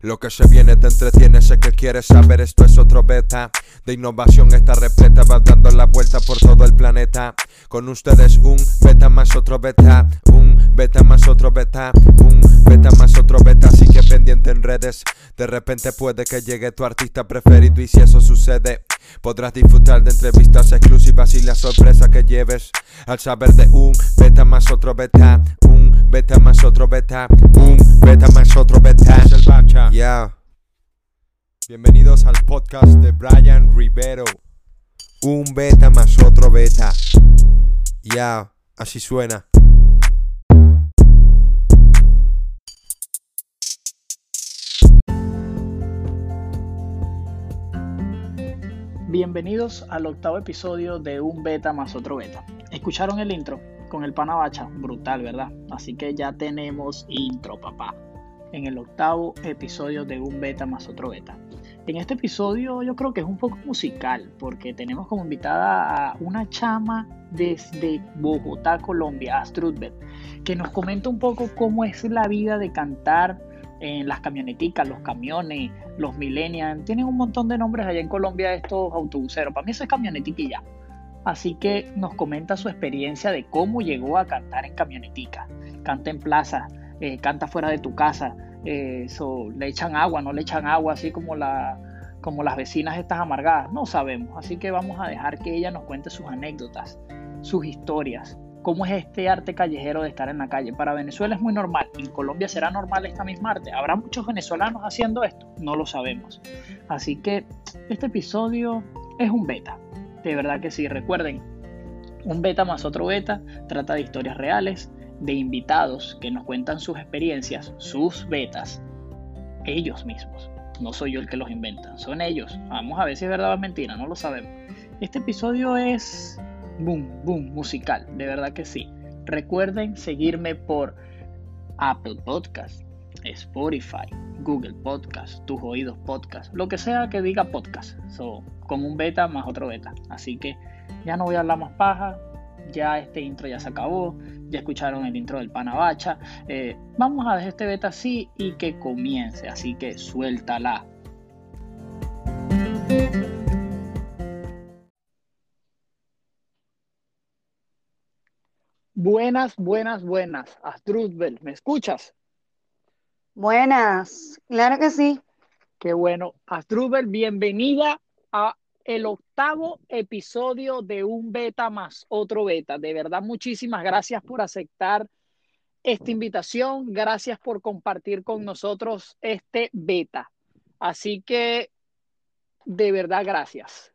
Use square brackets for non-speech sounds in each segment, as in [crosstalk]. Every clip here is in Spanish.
lo que se viene te entretiene, sé que quieres saber, esto es otro beta de innovación, esta repleta va dando la vuelta por todo el planeta. Con ustedes un beta más otro beta, un beta más otro beta, un beta más otro beta, así que pendiente en redes. De repente puede que llegue tu artista preferido y si eso sucede, podrás disfrutar de entrevistas exclusivas y la sorpresa que lleves al saber de un beta más otro beta, un beta más otro beta, un beta más otro beta. Yeah. Bienvenidos al podcast de Brian Rivero. Un beta más otro beta. Ya, así suena. Bienvenidos al octavo episodio de Un Beta más otro Beta. ¿Escucharon el intro? Con el panabacha, brutal, ¿verdad? Así que ya tenemos intro, papá. En el octavo episodio de Un Beta más otro Beta. En este episodio yo creo que es un poco musical, porque tenemos como invitada a una chama desde Bogotá, Colombia, Astrudbet, que nos comenta un poco cómo es la vida de cantar en las camioneticas, los camiones, los millennials, tienen un montón de nombres allá en Colombia estos autobuseros. Para mí eso es camionetica Así que nos comenta su experiencia de cómo llegó a cantar en camionetica. Canta en plaza, eh, canta fuera de tu casa, eh, le echan agua, no le echan agua, así como, la, como las vecinas estas amargadas. No sabemos. Así que vamos a dejar que ella nos cuente sus anécdotas, sus historias, ¿Cómo es este arte callejero de estar en la calle? Para Venezuela es muy normal. ¿En Colombia será normal esta misma arte? ¿Habrá muchos venezolanos haciendo esto? No lo sabemos. Así que este episodio es un beta. De verdad que sí. Recuerden, un beta más otro beta trata de historias reales, de invitados que nos cuentan sus experiencias, sus betas, ellos mismos. No soy yo el que los inventa, son ellos. Vamos a ver si es verdad o es mentira, no lo sabemos. Este episodio es boom, boom, musical, de verdad que sí. Recuerden seguirme por Apple Podcast, Spotify, Google Podcast, tus oídos podcast, lo que sea que diga podcast. So, como un beta más otro beta. Así que ya no voy a hablar más paja. Ya este intro ya se acabó. Ya escucharon el intro del Panabacha. Eh, vamos a dejar este beta así y que comience. Así que suéltala. Buenas, buenas, buenas. Astruzbel, ¿me escuchas? Buenas, claro que sí. Qué bueno. Astruzbel, bienvenida a el octavo episodio de un beta más otro beta. De verdad, muchísimas gracias por aceptar esta invitación. Gracias por compartir con nosotros este beta. Así que, de verdad, gracias.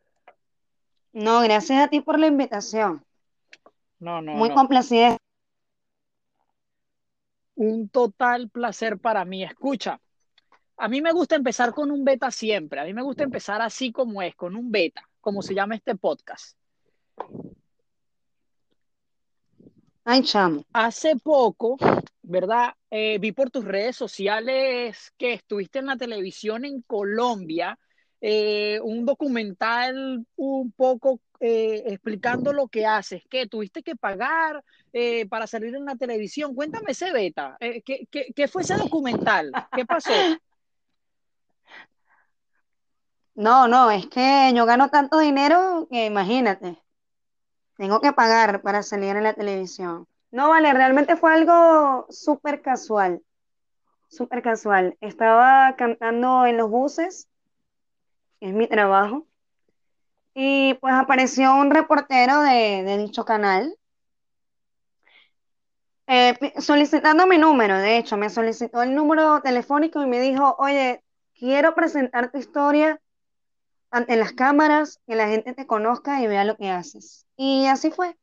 No, gracias a ti por la invitación. No, no. Muy complacida. Un total placer para mí. Escucha, a mí me gusta empezar con un beta siempre. A mí me gusta empezar así como es, con un beta, como se llama este podcast. Ay, chamo. Hace poco, ¿verdad? Eh, vi por tus redes sociales que estuviste en la televisión en Colombia, eh, un documental un poco eh, explicando lo que haces, que tuviste que pagar eh, para salir en la televisión. Cuéntame ese beta, eh, ¿qué, qué, fue ese documental? ¿Qué pasó? [laughs] No, no, es que yo gano tanto dinero que imagínate, tengo que pagar para salir en la televisión. No, vale, realmente fue algo súper casual, súper casual. Estaba cantando en los buses, es mi trabajo, y pues apareció un reportero de, dicho canal eh, solicitando mi número, de hecho, me solicitó el número telefónico y me dijo, oye, quiero presentar tu historia ante las cámaras, que la gente te conozca y vea lo que haces. Y así fue.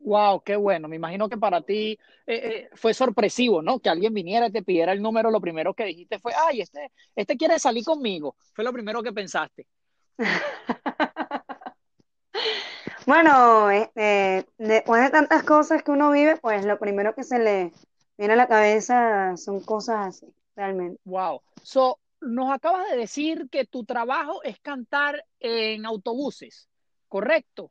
Wow, qué bueno. Me imagino que para ti eh, eh, fue sorpresivo, ¿no? Que alguien viniera y te pidiera el número, lo primero que dijiste fue, ay, este, este quiere salir conmigo. Fue lo primero que pensaste. [laughs] Bueno, este, después de tantas cosas que uno vive, pues lo primero que se le viene a la cabeza son cosas así, realmente. Wow. So, nos acabas de decir que tu trabajo es cantar en autobuses, ¿correcto?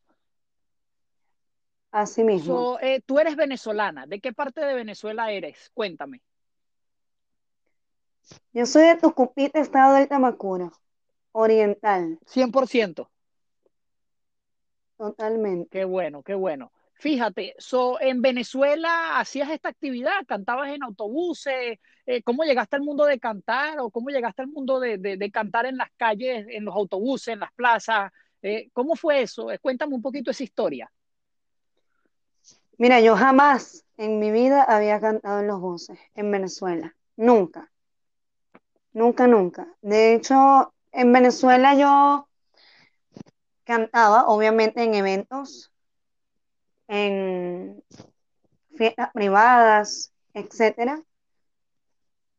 Así mismo. So, eh, tú eres venezolana. ¿De qué parte de Venezuela eres? Cuéntame. Yo soy de Tucupita, estado del Tamacuro, oriental, 100%. Totalmente. Qué bueno, qué bueno. Fíjate, so, en Venezuela hacías esta actividad, cantabas en autobuses, eh, ¿cómo llegaste al mundo de cantar o cómo llegaste al mundo de, de- de cantar en las calles, en los autobuses, en las plazas? Eh, ¿cómo fue eso? Eh, cuéntame un poquito esa historia. Mira, yo jamás en mi vida había cantado en los buses en Venezuela. Nunca, nunca, nunca. De hecho, en Venezuela yo cantaba, obviamente, en eventos, en fiestas privadas, etcétera.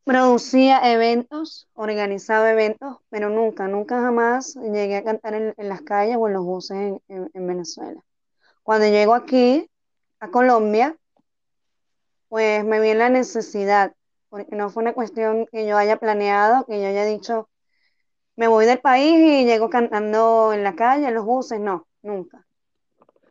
Producía eventos, organizaba eventos, pero nunca, nunca jamás llegué a cantar en, las calles o en los buses en Venezuela. Cuando llego aquí, a Colombia, pues me vi en la necesidad, porque no fue una cuestión que yo haya planeado, que yo haya dicho, me voy del país y llego cantando en la calle, en los buses, no, nunca.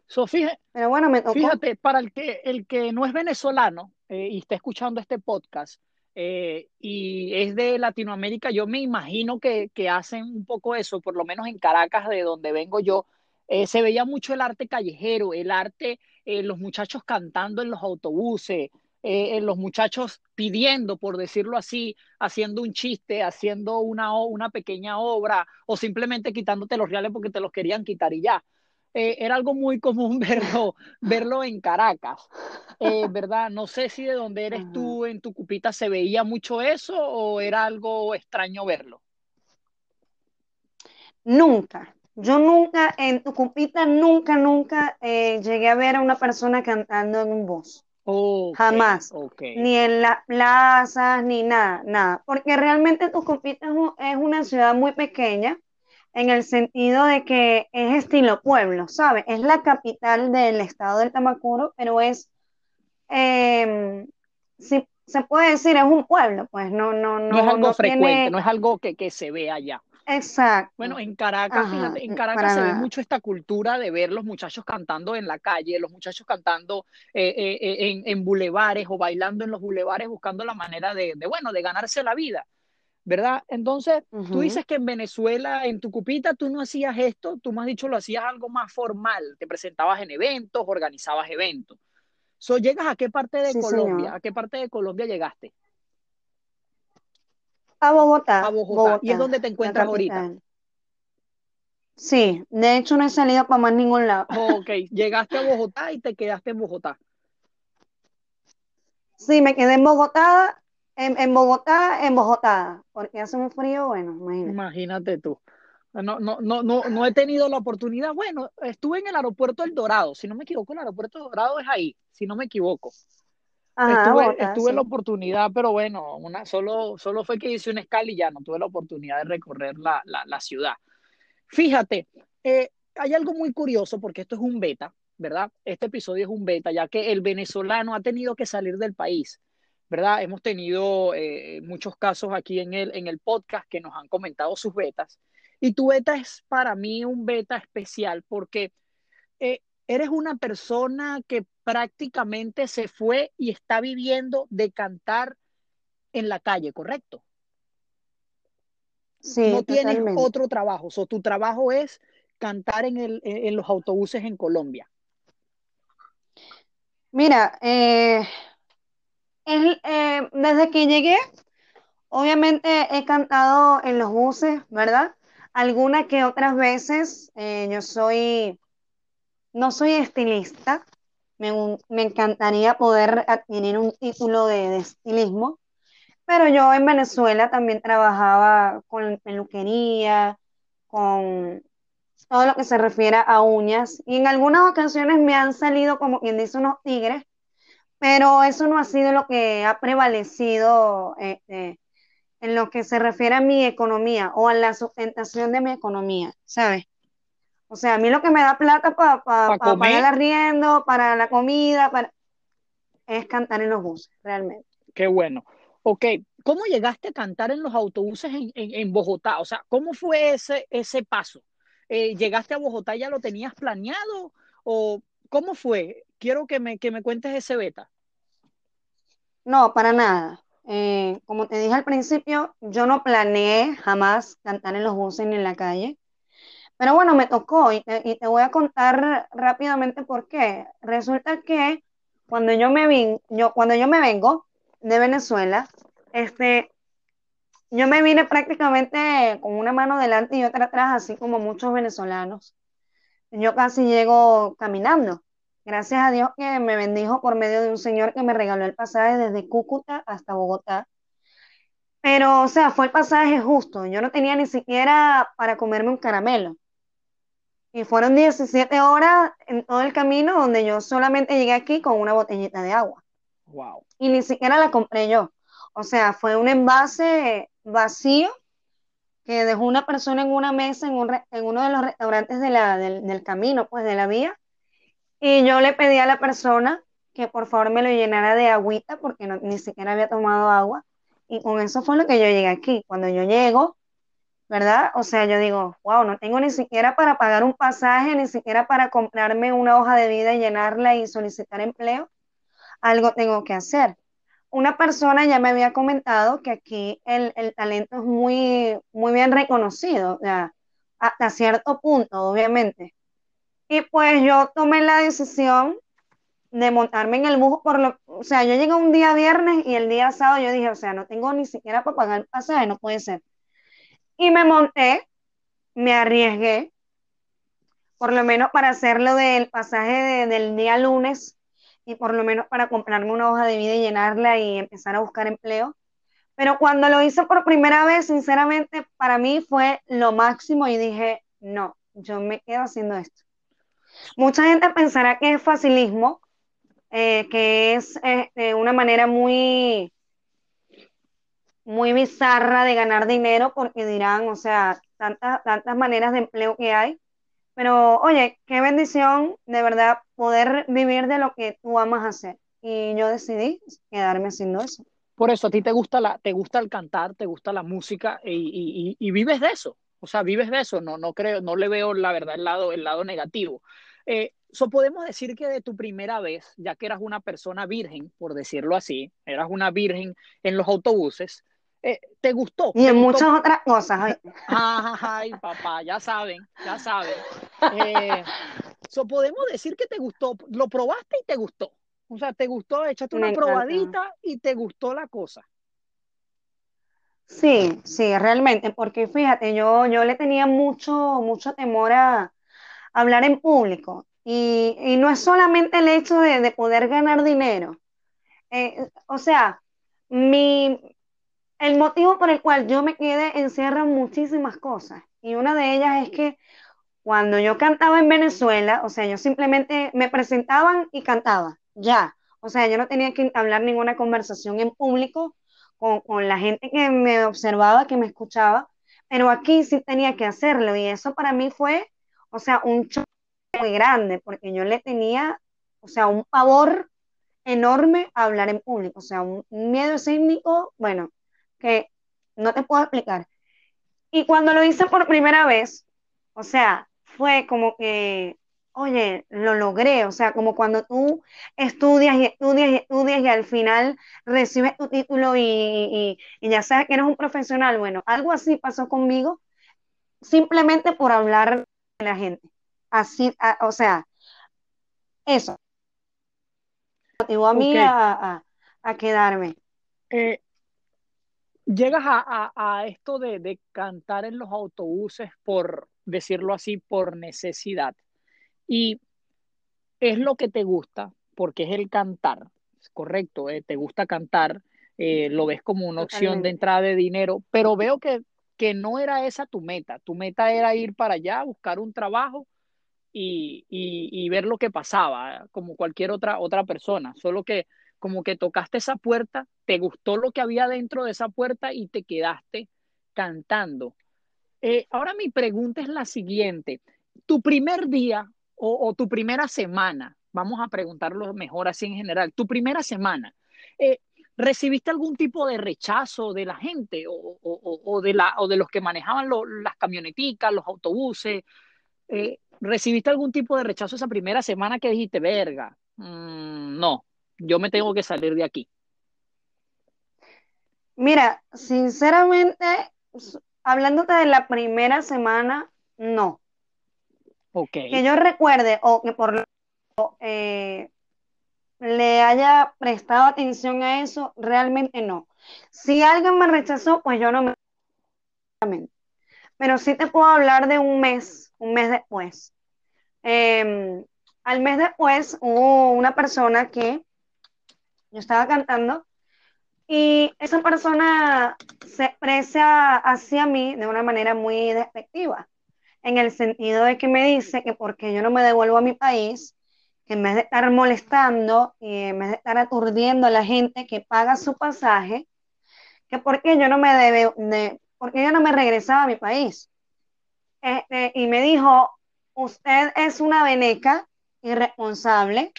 So, fíjate, Pero bueno, me. Fíjate, para el que, el que no es venezolano eh, y está escuchando este podcast eh, y es de Latinoamérica, yo me imagino que, que hacen un poco eso, por lo menos en Caracas, de donde vengo yo, eh, se veía mucho el arte callejero, el arte, eh, los muchachos cantando en los autobuses, eh, los muchachos pidiendo, por decirlo así, haciendo un chiste, haciendo una, una pequeña obra o simplemente quitándote los reales porque te los querían quitar y ya. Eh, era algo muy común [laughs] verlo, verlo en Caracas, eh, ¿verdad? No sé si de donde eres tú, en tu cupita, se veía mucho eso o era algo extraño verlo. Nunca, yo nunca, en Tucupita, nunca, nunca eh, llegué a ver a una persona cantando en un bus. Ok, Jamás. Ni en las plazas, ni nada, nada. Porque realmente Tucupita es, un- es una ciudad muy pequeña en el sentido de que es estilo pueblo, ¿sabes? Es la capital del estado del Tamacuro, pero es, eh, si se puede decir, es un pueblo, pues no, no, No es no, algo no frecuente, tiene, no es algo que, que se ve allá. Exacto, Bueno, en Caracas, ajá, fíjate, en n- Caracas se ve mucho esta cultura de ver los muchachos cantando en la calle, los muchachos cantando eh, eh, eh, en, en bulevares o bailando en los bulevares buscando la manera de, de, bueno, de ganarse la vida, ¿verdad? Entonces, tú Ujú. dices que en Venezuela, en tu cupita, tú no hacías esto, tú me has dicho lo hacías algo más formal, te presentabas en eventos, organizabas eventos. So, ¿llegas a qué parte de Sí, Colombia? señor. ¿A qué parte de Colombia llegaste? A Bogotá, A Bogotá. ¿Y es donde te encuentras ahorita? Sí, de hecho no he salido para más ningún lado. Ok, llegaste a Bogotá y te quedaste en Bogotá. Sí, me quedé en Bogotá, en, en Bogotá, en Bogotá, porque hace un frío, bueno, imagínate. Imagínate tú. No, no, no, no, no he tenido la oportunidad. Bueno, estuve en el aeropuerto El Dorado. Si no me equivoco, el aeropuerto El Dorado es ahí, si no me equivoco. Ajá, Estuve, estuve la oportunidad, pero bueno, una, solo, solo fue que hice una escala y ya no tuve la oportunidad de recorrer la, la, la ciudad. Fíjate, eh, hay algo muy curioso porque esto es un beta, ¿verdad? Este episodio es un beta, ya que el venezolano ha tenido que salir del país, ¿verdad? Hemos tenido eh, muchos casos aquí en el, en el podcast que nos han comentado sus betas. Y tu beta es para mí un beta especial porque eh, eres una persona que prácticamente se fue y está viviendo de cantar en la calle, ¿correcto? Sí, No tienes otro trabajo, o tu trabajo es cantar en, el, en los autobuses en Colombia. Mira, eh, el- eh, desde que llegué, obviamente he cantado en los buses, ¿verdad? Algunas que otras veces eh, yo soy, no soy estilista, me, me encantaría poder adquirir un título de, estilismo, pero yo en Venezuela también trabajaba con peluquería, con todo lo que se refiere a uñas, y en algunas ocasiones me han salido como quien dice unos tigres, pero eso no ha sido lo que ha prevalecido eh, en lo que se refiere a mi economía o a la sustentación de mi economía, ¿sabes? O sea, a mí lo que me da plata para ¿Para pagar comer? el arriendo, para la comida, para... es cantar en los buses, realmente. Qué bueno. Ok, ¿cómo llegaste a cantar en los autobuses en, en, en Bogotá? O sea, ¿cómo fue ese, ese paso? Eh, ¿llegaste a Bogotá y ya lo tenías planeado? ¿O cómo fue? Quiero que me, que me cuentes ese beta. No, para nada. Eh, como te dije al principio, yo no planeé jamás cantar en los buses ni en la calle. Pero bueno, me tocó y te, voy a contar rápidamente por qué. Resulta que cuando yo me, vin, yo, cuando yo me vengo de Venezuela, este, yo me vine prácticamente con una mano delante y otra atrás, así como muchos venezolanos. Yo casi llego caminando. Gracias a Dios que me bendijo por medio de un señor que me regaló el pasaje desde Cúcuta hasta Bogotá. Pero, o sea, fue el pasaje justo. Yo no tenía ni siquiera para comerme un caramelo. Y fueron 17 horas en todo el camino donde yo solamente llegué aquí con una botellita de agua. Wow. Y ni siquiera la compré yo. O sea, fue un envase vacío que dejó una persona en una mesa en, uno de los restaurantes de la, del, camino, pues de la vía. Y yo le pedí a la persona que por favor me lo llenara de agüita porque ni siquiera había tomado agua. Y con eso fue lo que yo llegué aquí. Cuando yo llego, ¿verdad? O sea, yo digo, wow, no tengo ni siquiera para pagar un pasaje, ni siquiera para comprarme una hoja de vida y llenarla y solicitar empleo. Algo tengo que hacer. Una persona ya me había comentado que aquí el, talento es muy, muy bien reconocido, ya, hasta cierto punto, obviamente. Y pues yo tomé la decisión de montarme en el bus por lo, o sea, yo llegué un día viernes y el día sábado yo dije, o sea, no tengo ni siquiera para pagar el pasaje, no puede ser. Y me monté, me arriesgué, por lo menos para hacerlo del pasaje del día lunes y por lo menos para comprarme una hoja de vida y llenarla y empezar a buscar empleo. Pero cuando lo hice por primera vez, sinceramente, para mí fue lo máximo y dije, no, yo me quedo haciendo esto. Mucha gente pensará que es facilismo, eh, que es este, una manera muy muy bizarra de ganar dinero porque dirán, o sea, tantas, tantas maneras de empleo que hay. Pero oye, qué bendición de verdad poder vivir de lo que tú amas hacer. Y yo decidí quedarme haciendo eso. Por eso a ti te gusta, la, te gusta el cantar, te gusta la música y, y, vives de eso. O sea, vives de eso. No, no creo, no le veo la verdad el lado, el lado negativo. Eh, so podemos decir que de tu primera vez, ya que eras una persona virgen, por decirlo así, eras una virgen en los autobuses, eh, ¿te gustó? Y en muchas otras cosas. Ay. papá, ya saben, ya saben. Eh, podemos decir que te gustó, lo probaste y te gustó. O sea, te gustó, échate una probadita y te gustó la cosa. Sí, sí, realmente, porque fíjate, yo, yo le tenía mucho, mucho temor a, hablar en público. Y, no es solamente el hecho de, poder ganar dinero. Eh, o sea, mi, el motivo por el cual yo me quedé encierra muchísimas cosas. Y una de ellas es que cuando yo cantaba en Venezuela, o sea, yo simplemente me presentaban y cantaba, ya. O sea, yo no tenía que hablar ninguna conversación en público con, con la gente que me observaba, que me escuchaba, pero aquí sí tenía que hacerlo y eso para mí fue, o sea, un choque muy grande, porque yo le tenía, o sea, un pavor enorme a hablar en público, o sea, un miedo escénico, bueno, que no te puedo explicar. Y cuando lo hice por primera vez, o sea, fue como que, oye, lo logré, o sea, como cuando tú estudias y estudias y estudias y al final recibes tu título y, ya sabes que eres un profesional. Bueno, algo así pasó conmigo, simplemente por hablar de la gente. Así, o sea, eso motivó a mí a, quedarme. Eh, llegas a, esto de, cantar en los autobuses por, decirlo así, por necesidad. Y es lo que te gusta, porque es el cantar, correcto, eh, te gusta cantar, eh, lo ves como una opción de entrada de dinero, pero veo que, que no era esa tu meta, tu meta era ir para allá, buscar un trabajo y, y ver lo que pasaba, como cualquier otra, otra persona, solo que como que tocaste esa puerta, te gustó lo que había dentro de esa puerta y te quedaste cantando. Eh, ahora mi pregunta es la siguiente. Tu primer día o, tu primera semana, vamos a preguntarlo mejor así en general, tu primera semana, eh, ¿recibiste algún tipo de rechazo de la gente o, de, la, o de los que manejaban las camioneticas, los autobuses? Eh, ¿Recibiste algún tipo de rechazo esa primera semana que dijiste, verga? Mm, no, yo me tengo que salir de aquí. Mira, sinceramente, hablándote de la primera semana, no. Ok. Que yo recuerde o que por lo eh, le haya prestado atención a eso, realmente no. Si alguien me rechazó, pues yo no me... Pero sí te puedo hablar de un mes, un mes después. Em, al mes después hubo una persona que yo estaba cantando y esa persona se expresa hacia mí de una manera muy despectiva, en el sentido de que me dice que porque yo no me devuelvo a mi país, que en vez de estar molestando y en vez de estar aturdiendo a la gente que paga su pasaje, que porque yo no me debe, de, porque yo no me regresaba a mi país. Este, y me dijo, usted es una veneca irresponsable.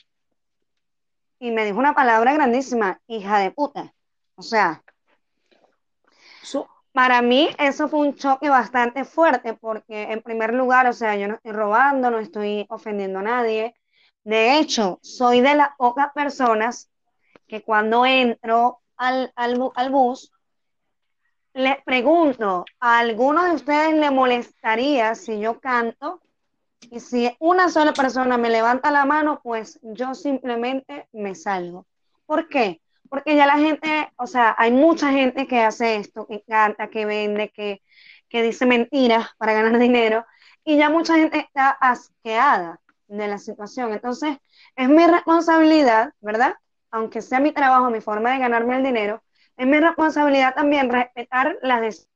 Y me dijo una palabra grandísima, hija de puta. O sea, para mí eso fue un choque bastante fuerte porque en primer lugar, o sea, yo no estoy robando, no estoy ofendiendo a nadie. De hecho, soy de las pocas personas que cuando entro al, al, al bus, les pregunto, ¿a alguno de ustedes le molestaría si yo canto? Y si una sola persona me levanta la mano, pues yo simplemente me salgo. ¿Por qué? Porque ya la gente, o sea, hay mucha gente que hace esto, que canta, que vende, que, que dice mentiras para ganar [laughs] dinero, y ya mucha gente está asqueada de la situación. Entonces, es mi responsabilidad, ¿verdad? Aunque sea mi trabajo, mi forma de ganarme el dinero, es mi responsabilidad también respetar las.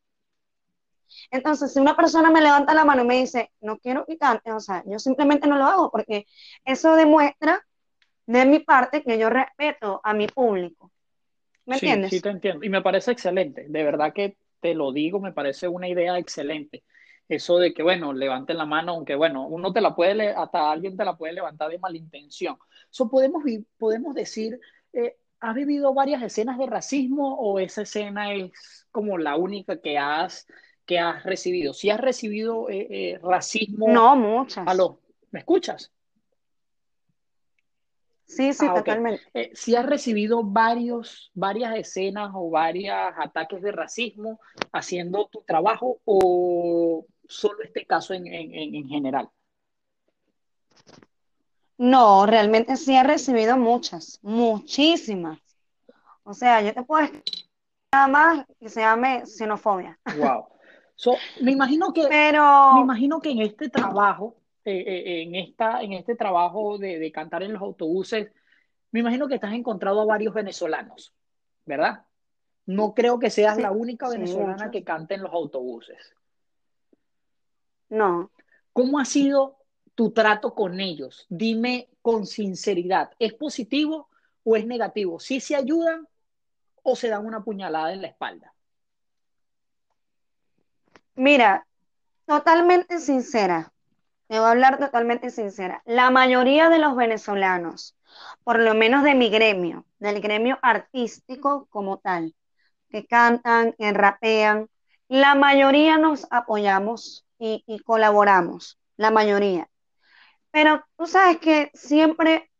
Entonces, si una persona me levanta la mano y me dice, no quiero que o sea, yo simplemente no lo hago porque eso demuestra de mi parte que yo respeto a mi público. ¿Me sí, entiendes? Sí, te entiendo. Y me parece excelente. De verdad que te lo digo, me parece una idea excelente. Eso de que, bueno, levanten la mano, aunque, bueno, uno te la puede, hasta alguien te la puede levantar de malintención. Eso podemos, podemos decir, eh, ¿has vivido varias escenas de racismo o esa escena es como la única que has, que has recibido? Si has recibido eh, eh, racismo. No, muchas. Aló, ¿me escuchas? Sí, sí, ah, totalmente. Eh, si has recibido varios, varias escenas o varios ataques de racismo haciendo tu trabajo o solo este caso en, en, en general? No, realmente sí he recibido muchas, muchísimas. O sea, yo te puedo decir nada más que se llame xenofobia. Wow. [laughs] me imagino que, Pero... me imagino que en este trabajo eh, eh, en, esta, en este trabajo de, cantar en los autobuses, me imagino que estás encontrado a varios venezolanos, ¿verdad? No creo que seas la única venezolana que cante en los autobuses. No. ¿Cómo ha sido tu trato con ellos? Dime con sinceridad, ¿es positivo o es negativo? ¿Sí se ayudan o se dan una puñalada en la espalda? Mira, totalmente sincera. Te voy a hablar totalmente sincera. La mayoría de los venezolanos, por lo menos de mi gremio, del gremio artístico como tal, que cantan, que rapean, la mayoría nos apoyamos y, y colaboramos, la mayoría. Pero tú sabes que siempre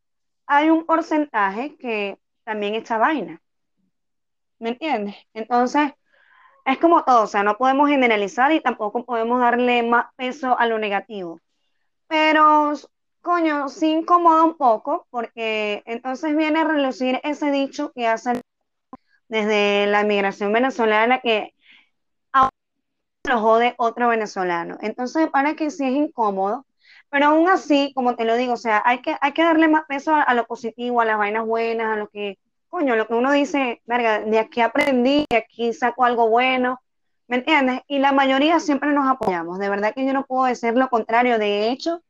hay un porcentaje que también echa vaina. ¿Me entiendes? Entonces, es como todo, o sea, no podemos generalizar y tampoco podemos darle más peso a lo negativo. Pero, coño, sí incomoda un poco porque entonces viene a relucir ese dicho que hace desde la inmigración venezolana que a lo jode otro venezolano. Entonces, para que sí es incómodo, pero aún así, como te lo digo, o sea, hay que, hay que darle más peso a, lo positivo, a las vainas buenas, a lo que, coño, lo que uno dice, verga, de aquí aprendí, de aquí saco algo bueno, ¿Me entiendes? Y la mayoría siempre nos apoyamos. De verdad que yo no puedo decir lo contrario. De hecho,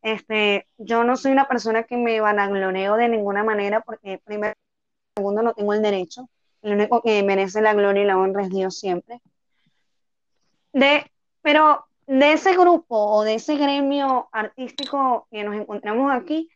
este, yo no soy una persona que me vanagloreo de ninguna manera porque primero, segundo, no tengo el derecho. El único que merece la gloria y la honra es Dios siempre. De, pero de ese grupo o de ese gremio artístico que nos encontramos aquí,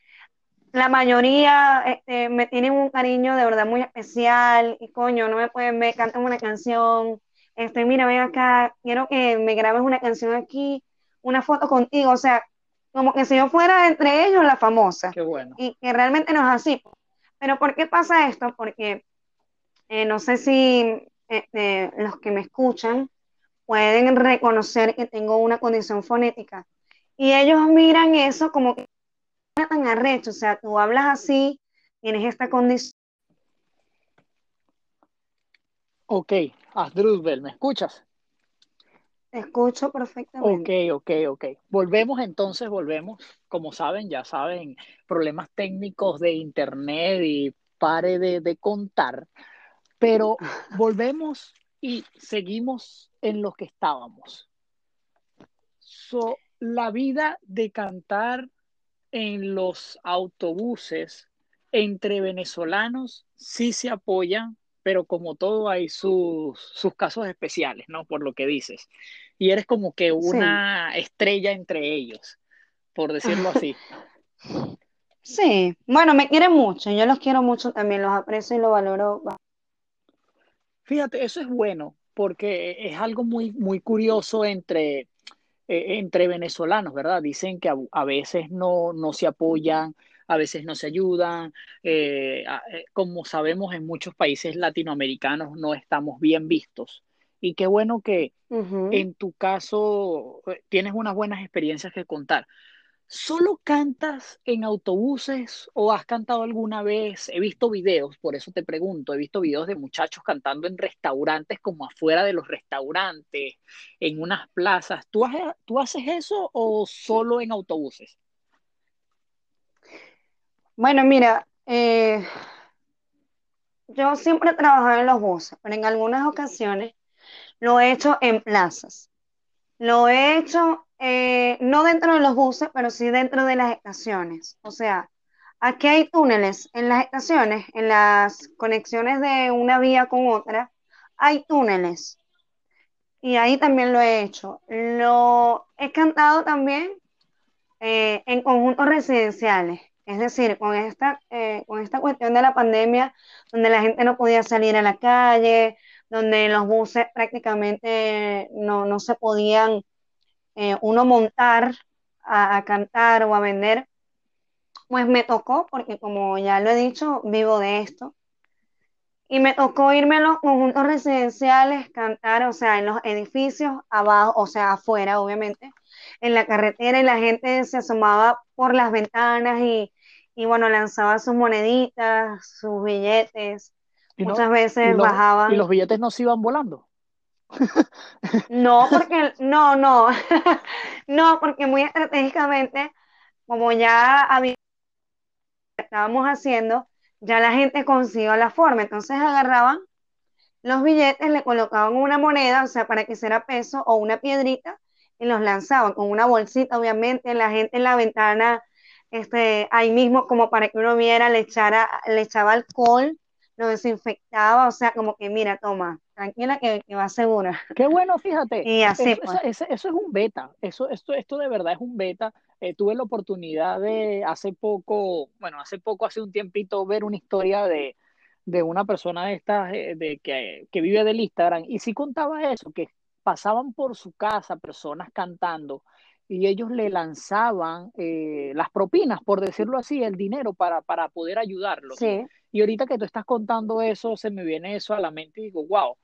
la mayoría este, me tienen un cariño de verdad muy especial y coño, no me pueden ver, cantan una canción, este, mira, ven acá, quiero que me grabes una canción aquí, una foto contigo, o sea, como que si yo fuera entre ellos la famosa. Qué bueno. Y que realmente no es así. Pero ¿por qué pasa esto? Porque eh, no sé si este, los que me escuchan pueden reconocer que tengo una condición fonética. Y ellos miran eso como que tan arrecho, o sea, tú hablas así, tienes esta condición. Ok, Asdrúzbel, ¿me escuchas? Te escucho perfectamente. Ok, ok, ok. Volvemos entonces, volvemos. Como saben, ya saben, problemas técnicos de internet y pare de, de contar. Pero [laughs] volvemos y seguimos en lo que estábamos. So, la vida de cantar en los autobuses entre venezolanos sí se apoyan, pero como todo hay sus, sus casos especiales, ¿no? Por lo que dices. Y eres como que una estrella entre ellos, por decirlo así. [laughs] Sí, bueno, me quieren mucho, yo los quiero mucho también, los aprecio y los valoro. Fíjate, eso es bueno, porque es algo muy, muy curioso entre, eh, entre venezolanos, ¿verdad? Dicen que a, a veces no, no, se apoyan, a veces no se ayudan. Eh, eh, como sabemos, en muchos países latinoamericanos no estamos bien vistos. Y qué bueno que uh -huh. en tu caso tienes unas buenas experiencias que contar. ¿Solo cantas en autobuses o has cantado alguna vez? He visto videos, por eso te pregunto, he visto videos de muchachos cantando en restaurantes como afuera de los restaurantes, en unas plazas. ¿Tú, haces eso o solo en autobuses? Bueno, mira, eh, yo siempre he trabajado en los buses, pero en algunas ocasiones lo he hecho en plazas. Lo he hecho eh, no dentro de los buses, pero sí dentro de las estaciones. O sea, aquí hay túneles en las estaciones, en las conexiones de una vía con otra, hay túneles. Y ahí también lo he hecho. Lo he cantado también eh, en conjuntos residenciales. Es decir, con esta, eh, con esta cuestión de la pandemia, donde la gente no podía salir a la calle, donde los buses prácticamente no, no se podían eh, uno montar a, a, cantar o a vender, pues me tocó, porque como ya lo he dicho, vivo de esto, y me tocó irme a los conjuntos residenciales, cantar, o sea, en los edificios abajo, o sea, afuera, obviamente, en la carretera, y la gente se asomaba por las ventanas y, y bueno, lanzaba sus moneditas, sus billetes, muchas veces y los, bajaban. ¿Y los billetes no se iban volando? [laughs] No, porque, no, no, [laughs] no, porque muy estratégicamente, como ya estábamos haciendo, ya la gente consiguió la forma, entonces agarraban los billetes, le colocaban una moneda, o sea, para que hiciera peso, o una piedrita, y los lanzaban con una bolsita, obviamente, la gente en la ventana, este, ahí mismo, como para que uno viera, le, echara, le echaba alcohol, lo desinfectaba, o sea, como que mira, toma, tranquila que, que va segura. Qué bueno, fíjate. [laughs] Y así, eso, pues. eso, eso, es un beta, eso, esto, esto de verdad es un beta. Eh, tuve la oportunidad de hace poco, bueno, hace poco, hace un tiempito, ver una historia de, de una persona de estas, eh, de, que, que vive del Instagram, y sí contaba eso, que pasaban por su casa personas cantando y ellos le lanzaban eh, las propinas, por decirlo así, el dinero para, para poder ayudarlos. Sí. Y ahorita que tú estás contando eso, se me viene eso a la mente y digo, wow,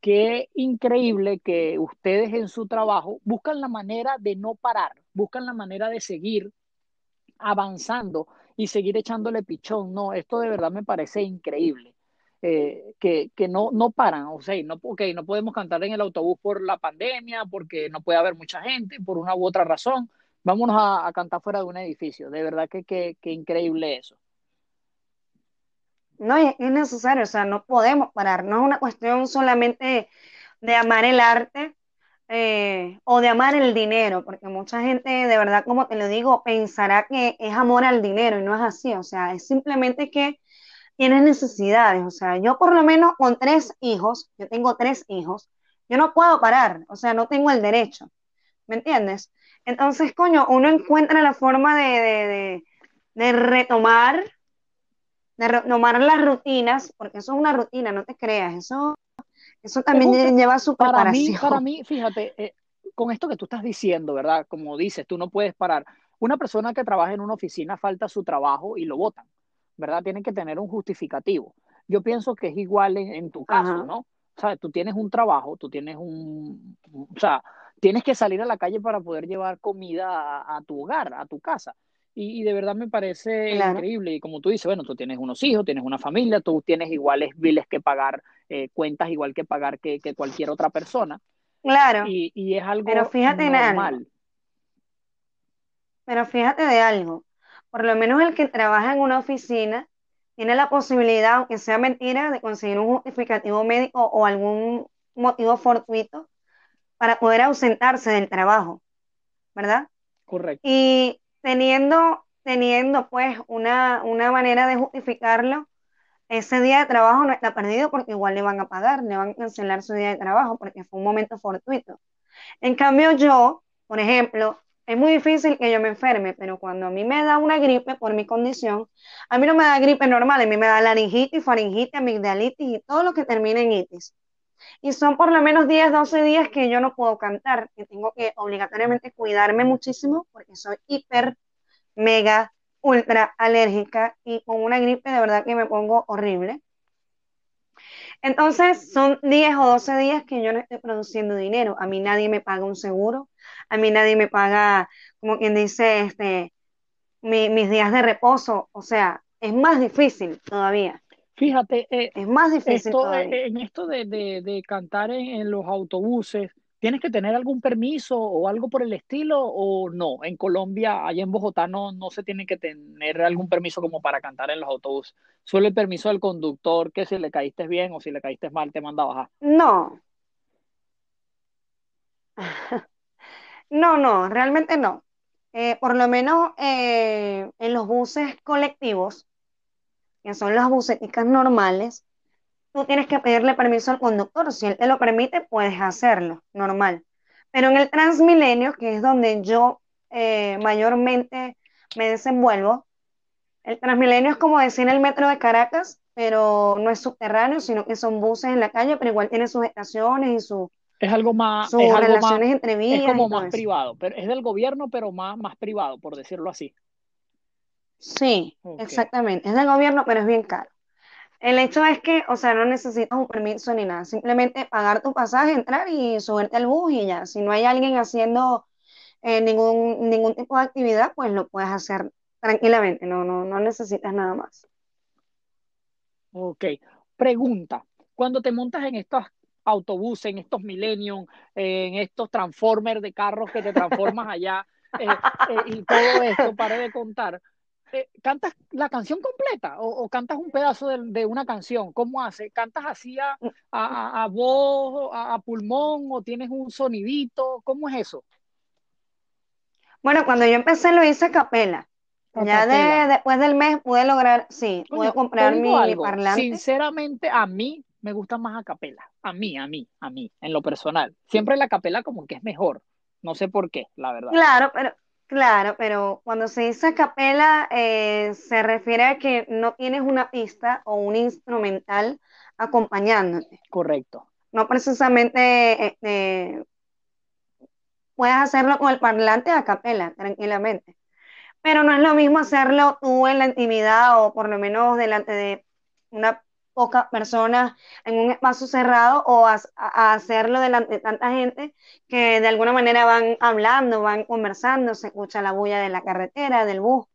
qué increíble que ustedes en su trabajo buscan la manera de no parar, buscan la manera de seguir avanzando y seguir echándole pichón. No, esto de verdad me parece increíble. Eh, que, que no, no paran, o sea, no, no podemos cantar en el autobús por la pandemia, porque no puede haber mucha gente, por una u otra razón, vámonos a, a cantar fuera de un edificio, de verdad que, que, que increíble eso. No, es necesario, o sea, no podemos parar, no es una cuestión solamente de amar el arte eh, o de amar el dinero, porque mucha gente, de verdad, como te lo digo, pensará que es amor al dinero y no es así, o sea, es simplemente que tienes necesidades, o sea, yo por lo menos con tres hijos, yo tengo tres hijos, yo no puedo parar, o sea, no tengo el derecho, ¿me entiendes? Entonces, coño, uno encuentra la forma de, de, de, de retomar de retomar las rutinas, porque eso es una rutina, no te creas, eso, eso también lleva su para preparación. Mí, para mí, fíjate, eh, con esto que tú estás diciendo, ¿verdad? Como dices, tú no puedes parar. Una persona que trabaja en una oficina falta su trabajo y lo votan, ¿verdad? Tienen que tener un justificativo. Yo pienso que es igual en, en tu caso, Ajá. ¿no? ¿sabes? Tú tienes un trabajo, tú tienes un, o sea, tienes que salir a la calle para poder llevar comida a, tu hogar, a tu casa. Y, de verdad me parece increíble. Y como tú dices, bueno, tú tienes unos hijos, tienes una familia, tú tienes iguales biles que pagar, eh, cuentas igual que pagar que, cualquier otra persona. Claro. Y, es algo Pero fíjate normal. Pero fíjate de algo. Por lo menos el que trabaja en una oficina tiene la posibilidad, aunque sea mentira, de conseguir un justificativo médico o algún motivo fortuito para poder ausentarse del trabajo, ¿verdad? Correcto. Y teniendo, teniendo pues una, una manera de justificarlo, ese día de trabajo no está perdido porque igual le van a pagar, le van a cancelar su día de trabajo porque fue un momento fortuito. En cambio yo, por ejemplo, es muy difícil que yo me enferme, pero cuando a mí me da una gripe por mi condición, a mí no me da gripe normal, a mí me da laringitis, faringitis, amigdalitis y todo lo que termina en itis. Y son por lo menos 10, 12 días que yo no puedo cantar, que tengo que obligatoriamente cuidarme muchísimo porque soy hiper, mega, ultra alérgica y con una gripe de verdad que me pongo horrible. Entonces son 10 o 12 días que yo no estoy produciendo dinero. A mí nadie me paga un seguro, a mí nadie me paga, como quien dice, este, mis días de reposo. O sea, es más difícil todavía. Fíjate, eh, es más difícil eh, en esto de, cantar en, los autobuses, ¿tienes que tener algún permiso o algo por el estilo o no? En Colombia, allá en Bogotá, no, no se tiene que tener algún permiso como para cantar en los autobuses. Solo el permiso del conductor, que si le caíste bien o si le caíste mal, te manda a bajar. No. [laughs] no, no, realmente no. Eh, por lo menos en los buses colectivos, que son las buseticas normales, tú tienes que pedirle permiso al conductor. Si él te lo permite, puedes hacerlo, normal. Pero en el Transmilenio, que es donde yo eh, mayormente me desenvuelvo, el Transmilenio es como decir el metro de Caracas, pero no es subterráneo, sino que son buses en la calle, pero igual tiene sus estaciones y su, es algo más sus relaciones entre vías. Es como más privado, pero es del gobierno, pero más, más privado, por decirlo así. Sí, exactamente. Es del gobierno, pero es bien caro. El hecho es que, o sea, no necesitas un permiso ni nada. Simplemente pagar tu pasaje, entrar y subirte al bus y ya. Si no hay alguien haciendo eh, ningún, ningún tipo de actividad, pues lo puedes hacer tranquilamente. No, no, no necesitas nada más. Ok. Pregunta. Cuando te montas en estos autobuses, en estos Millennium, en estos Transformers de carros que te transformas allá eh, eh, y todo esto, para de contar eh, ¿cantas la canción completa o, cantas un pedazo de, una canción? ¿Cómo hace? ¿Cantas así a, a, voz, a, pulmón o tienes un sonidito? ¿Cómo es eso? Bueno, cuando yo empecé lo hice a capela. ya después del mes pude lograr, sí, pude comprar mi, parlante. Sinceramente, a mí me gusta más a capela. A mí, a mí, a mí, en lo personal. Siempre la capela como que es mejor. No sé por qué, la verdad. Claro, pero Claro, pero cuando se dice capela eh, se refiere a que no tienes una pista o un instrumental acompañándote. Correcto. No precisamente este, puedes hacerlo con el parlante a capela, tranquilamente. Pero no es lo mismo hacerlo tú en la intimidad o por lo menos delante de una pocas personas en un espacio cerrado o a, hacerlo delante de tanta gente que de alguna manera van hablando, van conversando, se escucha la bulla de la carretera, del bus.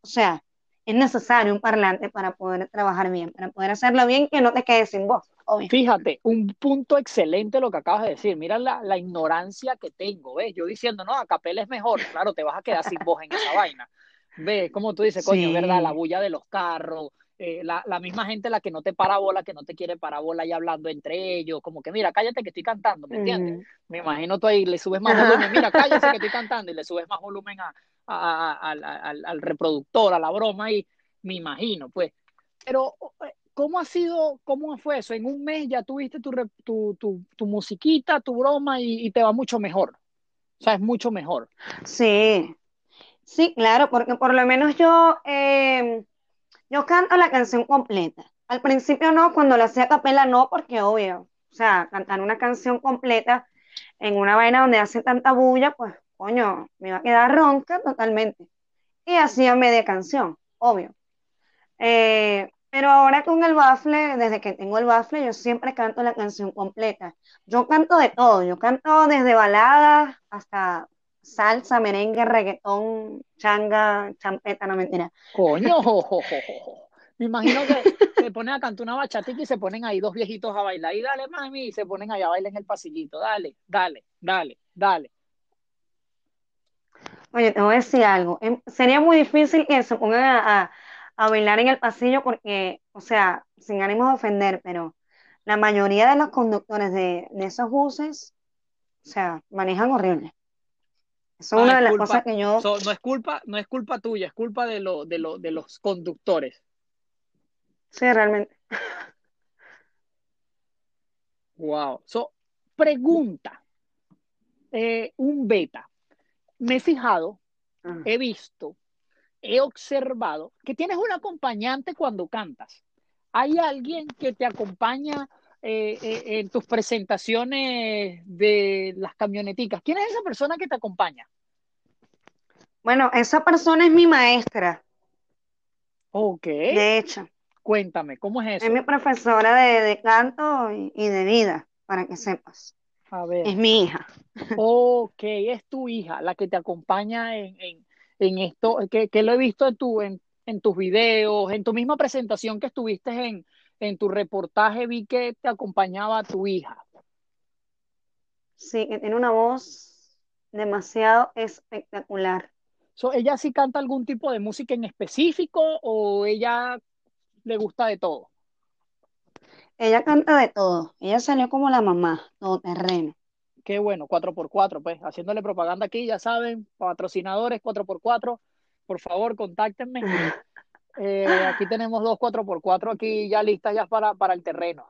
O sea, es necesario un parlante para poder trabajar bien, para poder hacerlo bien que no te quedes sin voz. Fíjate, un punto excelente lo que acabas de decir. Mira la, la ignorancia que tengo, ¿ves? Yo diciendo, no, a capela es mejor. Claro, te vas a quedar sin voz en esa vaina. ¿Ves? Como tú dices, coño, ¿verdad? La bulla de los carros, eh, la, la, misma gente la que no te para bola, que no te quiere para bola y hablando entre ellos, como que mira, cállate que estoy cantando, ¿me entiendes? Me imagino tú ahí le subes más volumen, mira, cállate que estoy [laughs] cantando y le subes más volumen a, al, reproductor, a la broma y me imagino, pues. Pero, eh, ¿cómo ha sido, cómo fue eso? En un mes ya tuviste tu, tu, tu, tu musiquita, tu broma y, te va mucho mejor. O sea, es mucho mejor. Sí, sí, claro, porque por lo menos yo... Eh yo canto la canción completa. Al principio no, cuando la hacía a capela no, porque obvio, o sea, cantar una canción completa en una vaina donde hace tanta bulla, pues, coño, me iba a quedar ronca totalmente. Y hacía media canción, obvio. Eh, Pero ahora con el bafle, desde que tengo el bafle, yo siempre canto la canción completa. Yo canto de todo, yo canto desde baladas hasta salsa, merengue, reggaetón, changa, champeta, no mentira. Coño, [laughs] me imagino que se ponen a cantar una bachatita y se ponen ahí dos viejitos a bailar. Y dale, mami, y se ponen ahí a bailar en el pasillito. Dale, dale, dale, dale. Oye, te voy a decir algo. Em, Sería muy difícil que se pongan a, a- a bailar en el pasillo porque, o sea, sin ánimo de ofender, pero la mayoría de los conductores de, de esos buses, o sea, manejan horrible. Eso es Ah, una de las cosas que yo, so- no es culpa, no es culpa tuya, es culpa de lo, de lo, de los conductores. sí, realmente. Wow. So, pregunta, eh, un beta. Me he fijado, Ah. he visto, he observado que tienes un acompañante cuando cantas. ¿Hay alguien que te acompaña eh, eh, en tus presentaciones de las camioneticas? ¿Quién es esa persona que te acompaña? Bueno, esa persona es mi maestra, Ok, de hecho. cuéntame, ¿cómo es Es mi eso? profesora de, de canto y, y de vida, para que sepas. A ver. Es mi hija. Ok, es tu hija la que te acompaña en, en, en esto, que, que lo he visto en, tu, en, en tus videos, en tu misma presentación que estuviste en, en tu reportaje, vi que te acompañaba tu hija. Sí, que tiene una voz demasiado espectacular. So, ¿ella sí canta algún tipo de música en específico o ella le gusta de todo? Ella canta de todo. Ella salió como la mamá, todoterreno. Qué bueno, 4x4, pues, haciéndole propaganda aquí, ya saben, patrocinadores 4x4, por favor, contáctenme. [laughs] Eh, aquí [gasps] tenemos dos 4x4 aquí ya listas ya para, para el terreno.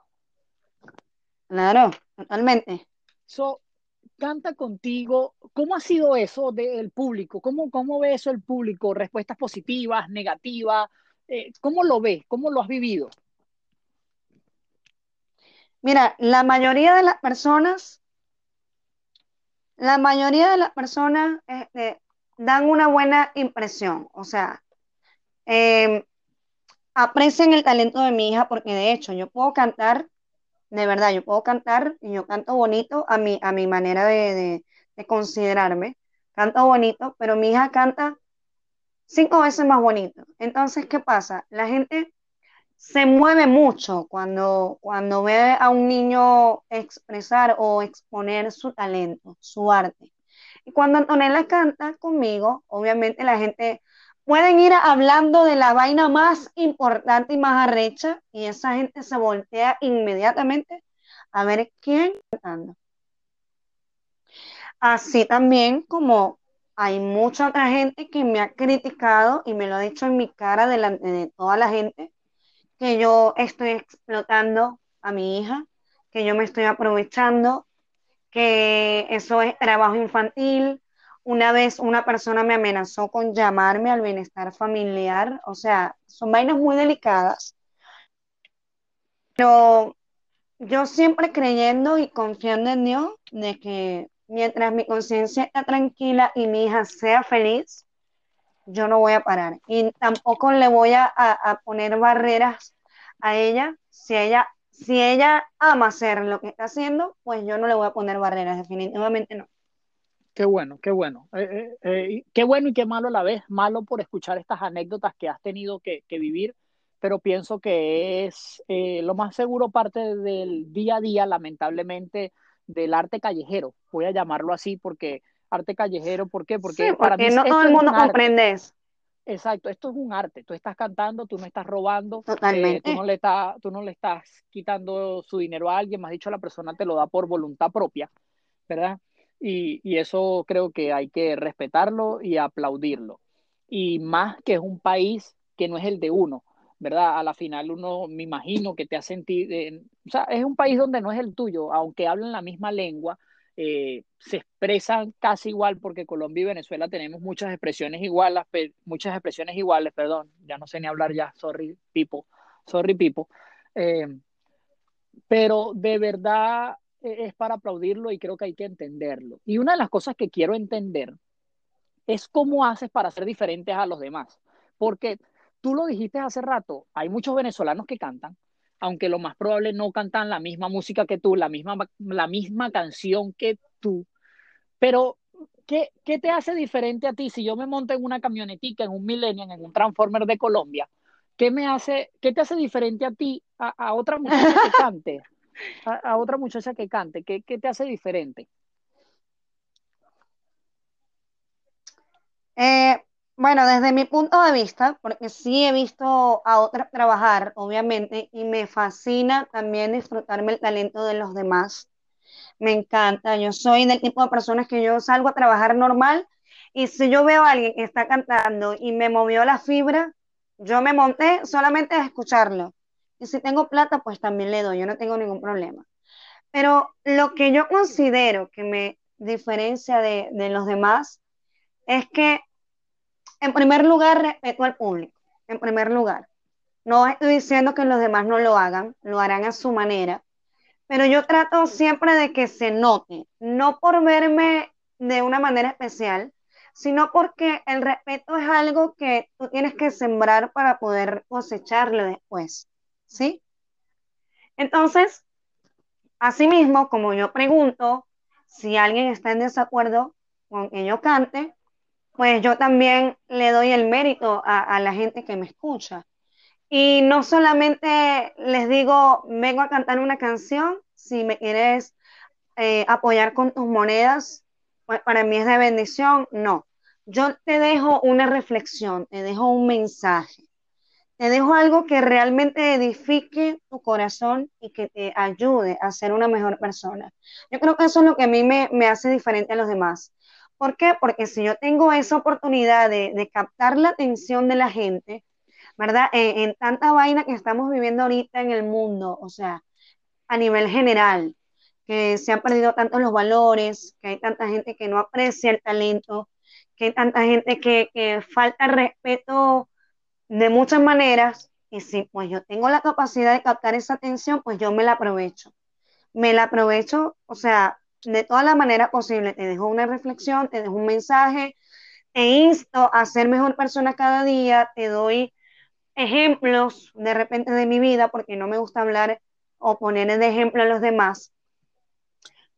Claro, totalmente. So, canta contigo. ¿Cómo ha sido eso del público? ¿Cómo, cómo ve eso el público? ¿Respuestas positivas, negativas? Eh, ¿cómo lo ves? ¿Cómo lo has vivido? Mira, la mayoría de las personas, la mayoría de las personas este, dan una buena impresión. O sea, eh, aprecian el talento de mi hija porque de hecho yo puedo cantar, de verdad, yo puedo cantar y yo canto bonito a mi, a mi manera de, de- de considerarme. Canto bonito, pero mi hija canta cinco veces más bonito. Entonces, ¿qué pasa? La gente se mueve mucho cuando, cuando ve a un niño expresar o exponer su talento, su arte. Y cuando Antonella canta conmigo, obviamente la gente pueden ir hablando de la vaina más importante y más arrecha y esa gente se voltea inmediatamente a ver quién está cantando. Así también como hay mucha otra gente que me ha criticado y me lo ha dicho en mi cara delante de toda la gente que yo estoy explotando a mi hija, que yo me estoy aprovechando, que eso es trabajo infantil. Una vez una persona me amenazó con llamarme al bienestar familiar, o sea, son vainas muy delicadas, pero yo siempre creyendo y confiando en Dios de que mientras mi conciencia está tranquila y mi hija sea feliz, yo no voy a parar. Y tampoco le voy a, a- poner barreras a ella. Si ella, si ella ama hacer lo que está haciendo, pues yo no le voy a poner barreras, definitivamente no. Qué bueno, qué bueno. Eh, eh, eh, qué bueno y qué malo a la vez. Malo por escuchar estas anécdotas que has tenido que, que vivir, pero pienso que es eh, lo más seguro parte del día a día, lamentablemente, del arte callejero. Voy a llamarlo así porque arte callejero, ¿por qué? Sí, Porque para mí porque no todo el mundo comprende eso. Exacto, esto es un arte. Tú estás cantando, tú no estás robando, eh, tú Totalmente. no le tú no le estás quitando su dinero a alguien, más dicho, la persona te lo da por voluntad propia, ¿verdad? Y, y eso creo que hay que respetarlo y aplaudirlo. Y más que es un país que no es el de uno, ¿verdad? A la final uno me imagino que te ha sentido, eh, o sea, es un país donde no es el tuyo, aunque hablan la misma lengua, eh, se expresan casi igual porque Colombia y Venezuela tenemos muchas expresiones iguales, muchas expresiones iguales, perdón, ya no sé ni hablar ya, sorry, Pipo, sorry, Pipo. Eh, pero de verdad es para aplaudirlo y creo que hay que entenderlo. Y una de las cosas que quiero entender es cómo haces para ser diferentes a los demás. Porque tú lo dijiste hace rato, hay muchos venezolanos que cantan, aunque lo más probable no cantan la misma música que tú, la misma, la misma canción que tú, pero ¿qué, ¿qué te hace diferente a ti si yo me monto en una camionetica, en un Millennium, en un Transformer de Colombia? ¿Qué, me hace, qué te hace diferente a ti a, a otra muchacha que [laughs] cante? A, otra muchacha que cante, ¿qué, qué te hace diferente? Eh, bueno, desde mi punto de vista, porque sí he visto a otras trabajar, obviamente, y me fascina también disfrutarme el talento de los demás. Me encanta. Yo soy del tipo de personas que yo salgo a trabajar normal y si yo veo a alguien que está cantando y me movió la fibra, yo me monté solamente a escucharlo. Y si tengo plata, pues también le doy, yo no tengo ningún problema. Pero lo que yo considero que me diferencia de, de los demás es que en primer lugar, respeto al público, en primer lugar. No estoy diciendo que los demás no lo hagan, lo harán a su manera, pero yo trato siempre de que se note, no por verme de una manera especial, sino porque el respeto es algo que tú tienes que sembrar para poder cosecharlo después, ¿sí? Entonces, asimismo, como yo pregunto si alguien está en desacuerdo con que yo cante, pues yo también le doy el mérito a, la gente que me escucha. Y no solamente les digo, vengo a cantar una canción, si me quieres eh, apoyar con tus monedas, pues para mí es de bendición, no. Yo te dejo una reflexión, te dejo un mensaje, te dejo algo que realmente edifique tu corazón y que te ayude a ser una mejor persona. Yo creo que eso es lo que a mí me, hace diferente a los demás ¿Por qué? Porque si yo tengo esa oportunidad de, captar la atención de la gente, ¿verdad? En, en, tanta vaina que estamos viviendo ahorita en el mundo, o sea, a nivel general, que se han perdido tantos los valores, que hay tanta gente que no aprecia el talento, que hay tanta gente que falta respeto de muchas maneras, y si pues yo tengo la capacidad de captar esa atención, pues yo me la aprovecho. Me la aprovecho, o sea, de toda la manera posible. Te dejo una reflexión, te dejo un mensaje, te insto a ser mejor persona cada día, te doy ejemplos de repente de mi vida, porque no me gusta hablar o poner de ejemplo a los demás.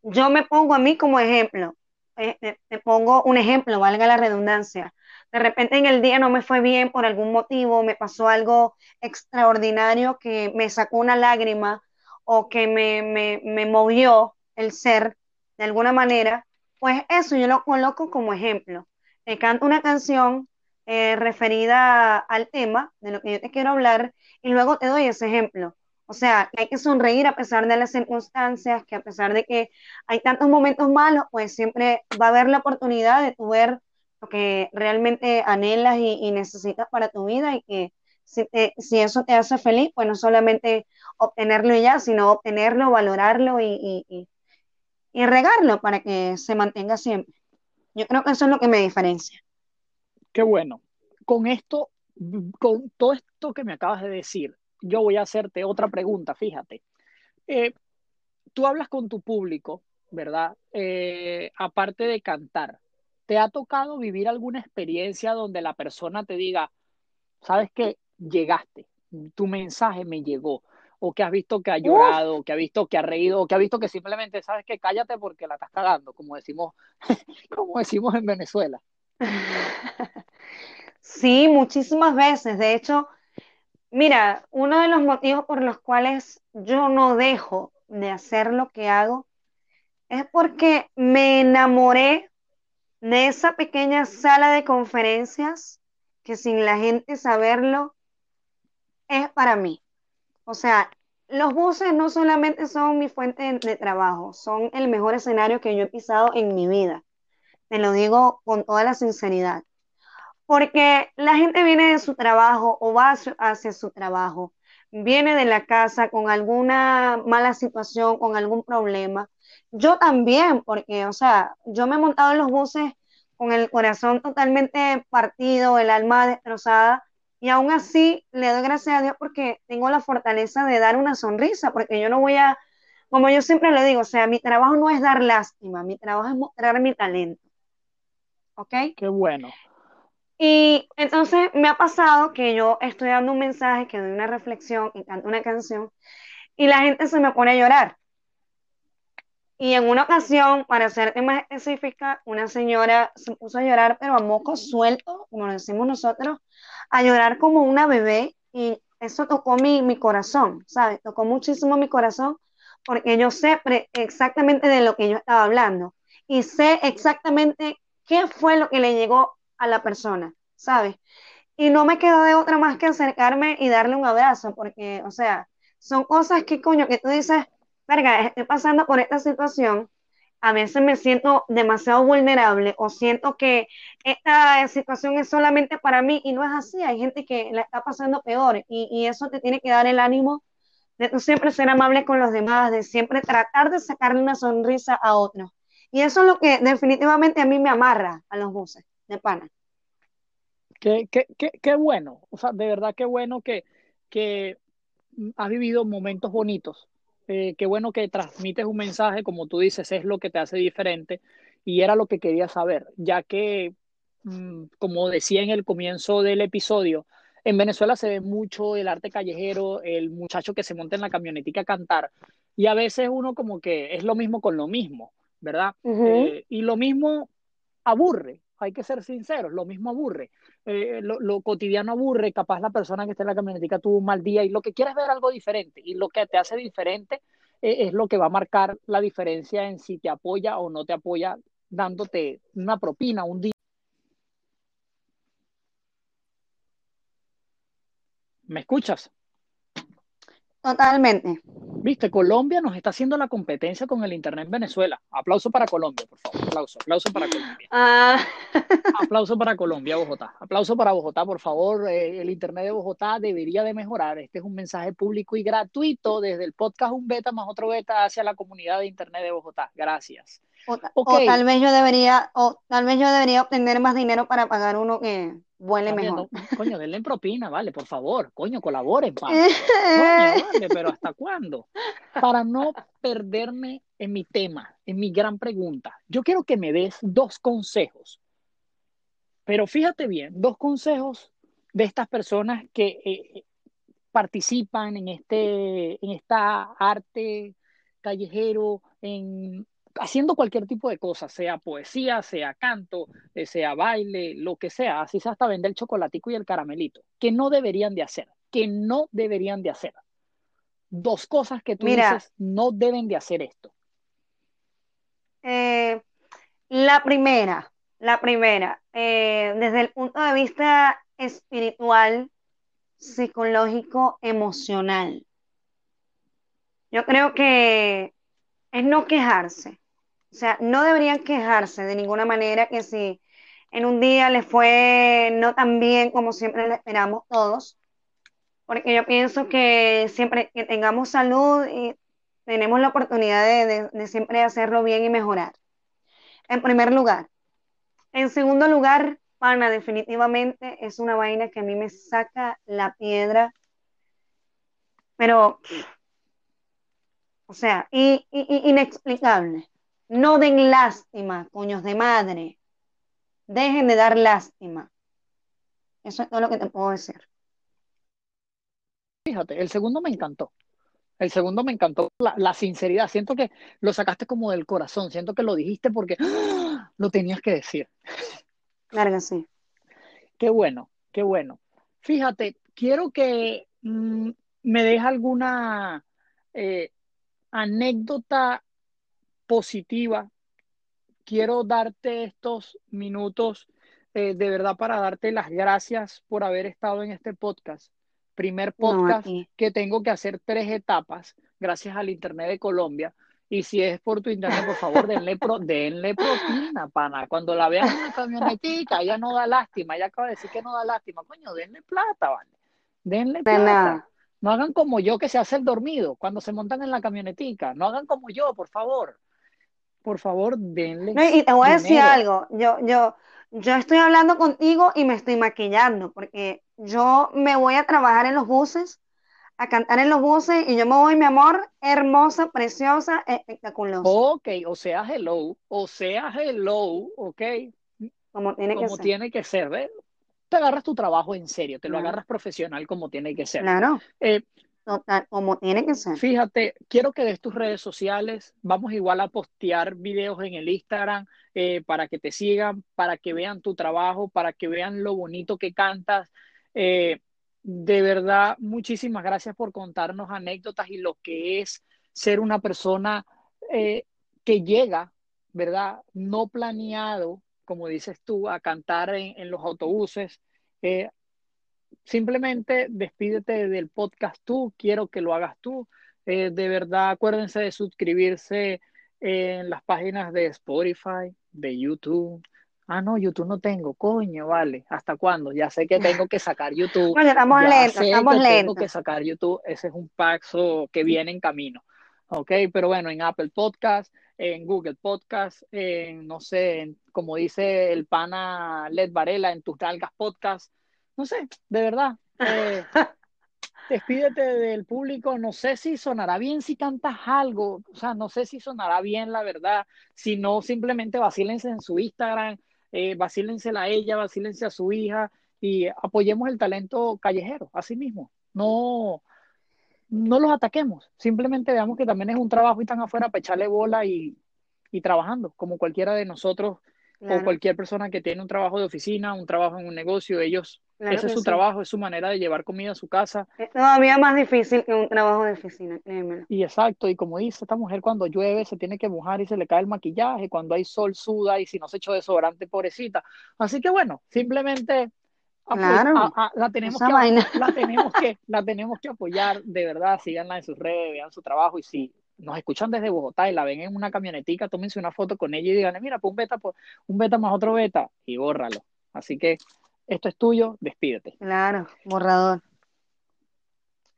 Yo me pongo a mí como ejemplo, eh, te pongo un ejemplo, valga la redundancia. De repente en el día no me fue bien por algún motivo, me pasó algo extraordinario que me sacó una lágrima o que me, me, me movió el ser de alguna manera, pues eso yo lo coloco como ejemplo. Te canto una canción eh, referida al tema de lo que yo te quiero hablar y luego te doy ese ejemplo. O sea, hay que sonreír a pesar de las circunstancias, que a pesar de que hay tantos momentos malos, pues siempre va a haber la oportunidad de tu ver lo que realmente anhelas y, necesitas para tu vida y que si, te, si, eso te hace feliz, pues no solamente obtenerlo ya, sino obtenerlo, valorarlo y regarlo para que se mantenga siempre. Yo creo que eso es lo que me diferencia. Qué bueno. Con esto, con todo esto que me acabas de decir, yo voy a hacerte otra pregunta, fíjate. Eh, tú hablas con tu público, ¿verdad? Eh, aparte de cantar, ¿te ha tocado vivir alguna experiencia donde la persona te diga, sabes que llegaste, tu mensaje me llegó, o que has visto que ha llorado, o que ha visto que ha reído, o que ha visto que simplemente sabes que cállate porque la estás cagando, como decimos, [laughs] como decimos en Venezuela. [laughs] Sí, muchísimas veces. De hecho, mira, uno de los motivos por los cuales yo no dejo de hacer lo que hago es porque me enamoré de esa pequeña sala de conferencias que sin la gente saberlo es para mí. O sea, los buses no solamente son mi fuente de, trabajo, son el mejor escenario que yo he pisado en mi vida. Te lo digo con toda la sinceridad. Porque la gente viene de su trabajo o va hacia su trabajo, viene de la casa con alguna mala situación, con algún problema. Yo también, porque, o sea, yo me he montado en los buses con el corazón totalmente partido, el alma destrozada, y aún así le doy gracias a Dios porque tengo la fortaleza de dar una sonrisa, porque yo no voy a, como yo siempre le digo, o sea, mi trabajo no es dar lástima, mi trabajo es mostrar mi talento. ¿Ok? Qué bueno. Y entonces me ha pasado que yo estoy dando un mensaje, que doy una reflexión y canto una canción, y la gente se me pone a llorar. Y en una ocasión, para ser más específica, una señora se puso a llorar, pero a moco suelto, como lo decimos nosotros, a llorar como una bebé, y eso tocó mi, mi corazón, ¿sabes? Tocó muchísimo mi corazón, porque yo sé exactamente de lo que yo estaba hablando, y sé exactamente qué fue lo que le llegó a la persona, ¿sabes? Y no me quedó de otra más que acercarme y darle un abrazo, porque, o sea, son cosas que, coño, que tú dices, verga, estoy pasando por esta situación, a veces me siento demasiado vulnerable o siento que esta situación es solamente para mí y no es así, hay gente que la está pasando peor y, y eso te tiene que dar el ánimo de siempre ser amable con los demás, de siempre tratar de sacarle una sonrisa a otros. Y eso es lo que definitivamente a mí me amarra a los buses de pana. Qué, qué, qué, qué bueno, o sea, de verdad qué bueno que, que has vivido momentos bonitos eh, qué bueno que transmites un mensaje, como tú dices, es lo que te hace diferente y era lo que quería saber, ya que, mm, como decía en el comienzo del episodio, en Venezuela se ve mucho el arte callejero, el muchacho que se monta en la camionetica a cantar y a veces uno como que es lo mismo con lo mismo, ¿verdad? Eh, y lo mismo aburre, hay que ser sinceros, lo mismo aburre. Eh, lo, cotidiano aburre, capaz la persona que está en la camionetica tuvo un mal día y lo que quieres ver algo diferente y lo que te hace diferente eh, es lo que va a marcar la diferencia en si te apoya o no te apoya dándote una propina, un día. ¿Me escuchas? Totalmente. Viste, Colombia nos está haciendo la competencia con el Internet en Venezuela. Aplauso para Colombia, por favor. Aplauso, aplauso para Colombia. [laughs] Ah. Aplauso para Colombia, Bogotá. Aplauso para Bogotá, por favor. Eh, el Internet de Bogotá debería de mejorar. Este es un mensaje público y gratuito desde el podcast Un Beta más otro Beta hacia la comunidad de Internet de Bogotá. Gracias. O, tal vez yo debería, o tal vez yo debería obtener más dinero para pagar uno que vuele mejor. coño, denle en propina, vale, por favor, coño, colaboren, [laughs] vale, pero ¿hasta cuándo? Para no perderme en mi tema, en mi gran pregunta, yo quiero que me des dos consejos. Pero fíjate bien, dos consejos de estas personas que eh, participan en este, en esta arte callejero, en haciendo cualquier tipo de cosa, sea poesía, sea canto, eh, sea baile, lo que sea, así se hasta vender el chocolatico y el caramelito, que no deberían de hacer, que no deberían de hacer. Dos cosas que tú dices, no deben de hacer esto. Eh, la primera, la primera, eh, desde el punto de vista espiritual, psicológico, emocional. Yo creo que es no quejarse. O sea, no deberían quejarse de ninguna manera que si en un día les fue no tan bien como siempre le esperamos todos, porque yo pienso que siempre que tengamos salud y tenemos la oportunidad de, siempre hacerlo bien y mejorar. En primer lugar. En segundo lugar, pana, definitivamente es una vaina que a mí me saca la piedra, pero, o sea, inexplicable. No den lástima, coños de madre. Dejen de dar lástima. Eso es todo lo que te puedo decir. Fíjate, el segundo me encantó. El segundo me encantó la, sinceridad. Siento que lo sacaste como del corazón. Siento que lo dijiste porque ¡ah! lo tenías que decir. Larga, sí. Qué bueno, qué bueno. Fíjate, quiero que mm, me dejes alguna eh, anécdota positiva. Quiero darte estos minutos eh, de verdad para darte las gracias por haber estado en este podcast. Primer podcast que tengo que hacer tres etapas gracias al Internet de Colombia. Y si es por tu internet, por favor, denle, pro, [laughs] denle propina, pana. Cuando la vean en la camionetica, ella no da lástima. Ella acaba de decir que no da lástima. Coño, denle plata, ¿vale? Denle plata. No hagan como yo que se hace el dormido cuando se montan en la camionetica. No hagan como yo, por favor por favor, denle. y te voy a decir algo, yo, yo, yo estoy hablando contigo y me estoy maquillando, porque yo me voy a trabajar en los buses, a cantar en los buses, y yo me voy, mi amor, hermosa, preciosa, espectacular. Ok, o sea, hello, o sea, hello, ok. Como tiene que ser. tiene que ser, ¿ves? te agarras tu trabajo en serio, te lo agarras profesional como tiene que ser. Claro, Eh, Fíjate, quiero que des tus redes sociales. Vamos igual a postear videos en el Instagram eh, para que te sigan, para que vean tu trabajo, para que vean lo bonito que cantas. Eh, de verdad, muchísimas gracias por contarnos anécdotas y lo que es ser una persona eh, que llega, ¿verdad? No planeado, como dices tú, a cantar en, los autobuses. Simplemente despídete del podcast tú, quiero que lo hagas tú. Eh, de verdad, acuérdense de suscribirse en las páginas de Spotify, de YouTube. Ah, no, YouTube no tengo, coño, vale. ¿Hasta cuándo? Ya sé que tengo que sacar YouTube. Coño, estamos Ya lentos, sé estamos que tengo lentos. que sacar YouTube. Ese es un paso que viene en camino. Ok, pero bueno, en Apple Podcast, en Google Podcast, en, no sé, en- como dice el pana Led Varela, en tus nalgas podcast. No sé, de verdad. eh, [laughs] despídete del público. No sé si sonará bien si cantas algo. O sea, no sé si sonará bien, la verdad. Si no, simplemente vacílense en su Instagram, eh, vacílensela a ella, vacílense a su hija y apoyemos el talento callejero, así mismo. No, no los ataquemos. Simplemente veamos que también es un trabajo y están afuera para echarle bola y, y trabajando, como cualquiera de nosotros o cualquier persona que tiene un trabajo de oficina, un trabajo en un negocio, ellos, claro ese es su sí. trabajo, es su manera de llevar comida a su casa. Es todavía más difícil que un trabajo de oficina, créemelo. Y exacto, y como dice esta mujer, cuando llueve se tiene que mojar y se le cae el maquillaje, cuando hay sol suda y si no se echó desodorante, pobrecita. Así que bueno, simplemente apo- Claro, a- a- la tenemos que, vaina. la tenemos que, [laughs] la tenemos que apoyar, de verdad, síganla en sus redes, vean su trabajo y si nos escuchan desde Bogotá y la ven en una camionetica, tómense una foto con ella y díganle, mira, pues un beta, un beta más otro beta y bórralo. Así que esto es tuyo, despídete. Claro, borrador.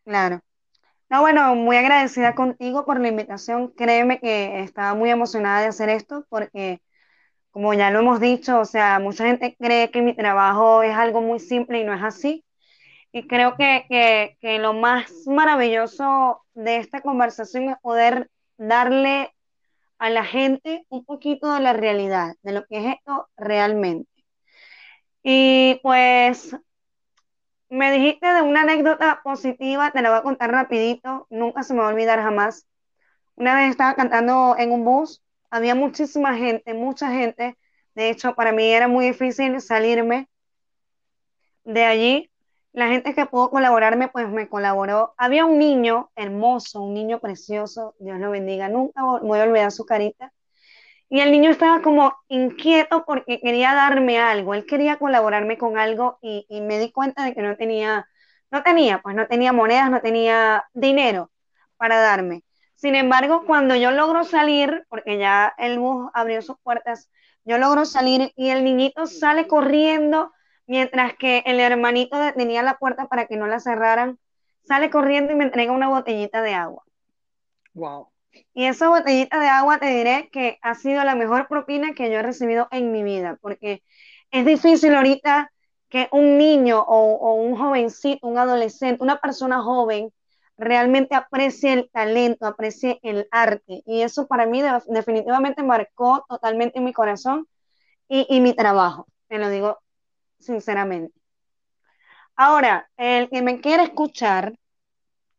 Claro. No, bueno, muy agradecida contigo por la invitación. Créeme que estaba muy emocionada de hacer esto porque, como ya lo hemos dicho, o sea, mucha gente cree que mi trabajo es algo muy simple y no es así. Y creo que, que, que lo más maravilloso de esta conversación es poder darle a la gente un poquito de la realidad, de lo que es esto realmente. Y pues me dijiste de una anécdota positiva, te la voy a contar rapidito, nunca se me va a olvidar jamás. Una vez estaba cantando en un bus, había muchísima gente, mucha gente. De hecho, para mí era muy difícil salirme de allí. La gente que pudo colaborarme, pues me colaboró. Había un niño hermoso, un niño precioso, Dios lo bendiga, nunca voy a olvidar su carita. Y el niño estaba como inquieto porque quería darme algo, él quería colaborarme con algo y, me di cuenta de que no tenía, no tenía, pues no tenía monedas, no tenía dinero para darme. Sin embargo, cuando yo logro salir, porque ya el bus abrió sus puertas, yo logro salir y el niñito sale corriendo mientras que el hermanito detenía la puerta para que no la cerraran, sale corriendo y me entrega una botellita de agua. Wow. Y esa botellita de agua te diré que ha sido la mejor propina que yo he recibido en mi vida, porque es difícil ahorita que un niño o, o un jovencito, un adolescente, una persona joven, realmente aprecie el talento, aprecie el arte. Y eso para mí de- definitivamente marcó totalmente mi corazón y, y mi trabajo, te lo digo sinceramente. Ahora, el que me quiera escuchar,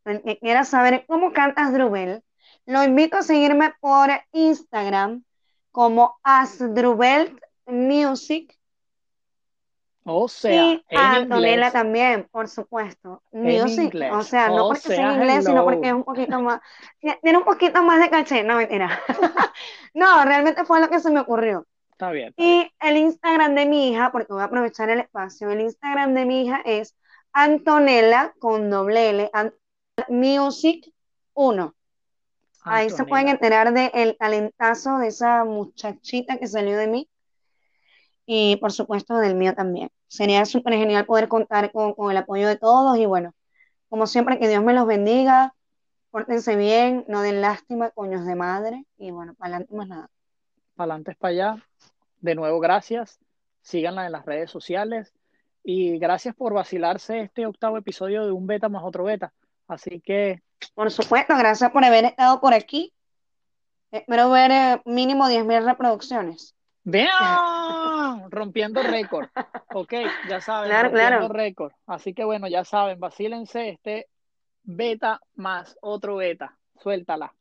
el que quiera saber cómo cantas Drubel, lo invito a seguirme por Instagram como Asdrubelt Music O sea, y en Antonella inglés, también, por supuesto. Music, o sea, no O porque sea sea, en inglés, sino porque es un poquito más, [laughs] tiene un poquito más de caché, no mentira. [laughs] No, realmente fue lo que se me ocurrió. Está bien, está bien. Y el Instagram de mi hija, porque voy a aprovechar el espacio, el Instagram de mi hija es Antonella con doble L, Music 1. Ahí se pueden enterar del talentazo de esa muchachita que salió de mí y por supuesto del mío también. Sería súper genial poder contar con, con el apoyo de todos y bueno, como siempre, que Dios me los bendiga, pórtense bien, no den lástima, coños de madre y bueno, para adelante más nada. Para adelante es para allá. De nuevo, gracias. Síganla en las redes sociales. Y gracias por vacilarse este octavo episodio de un beta más otro beta. Así que Por supuesto, gracias por haber estado por aquí. Espero ver eh, mínimo 10.000 reproducciones. Vean, rompiendo récord. [laughs] Ok, ya saben, rompiendo récord. Así que bueno, ya saben, vacílense este beta más otro beta. Suéltala.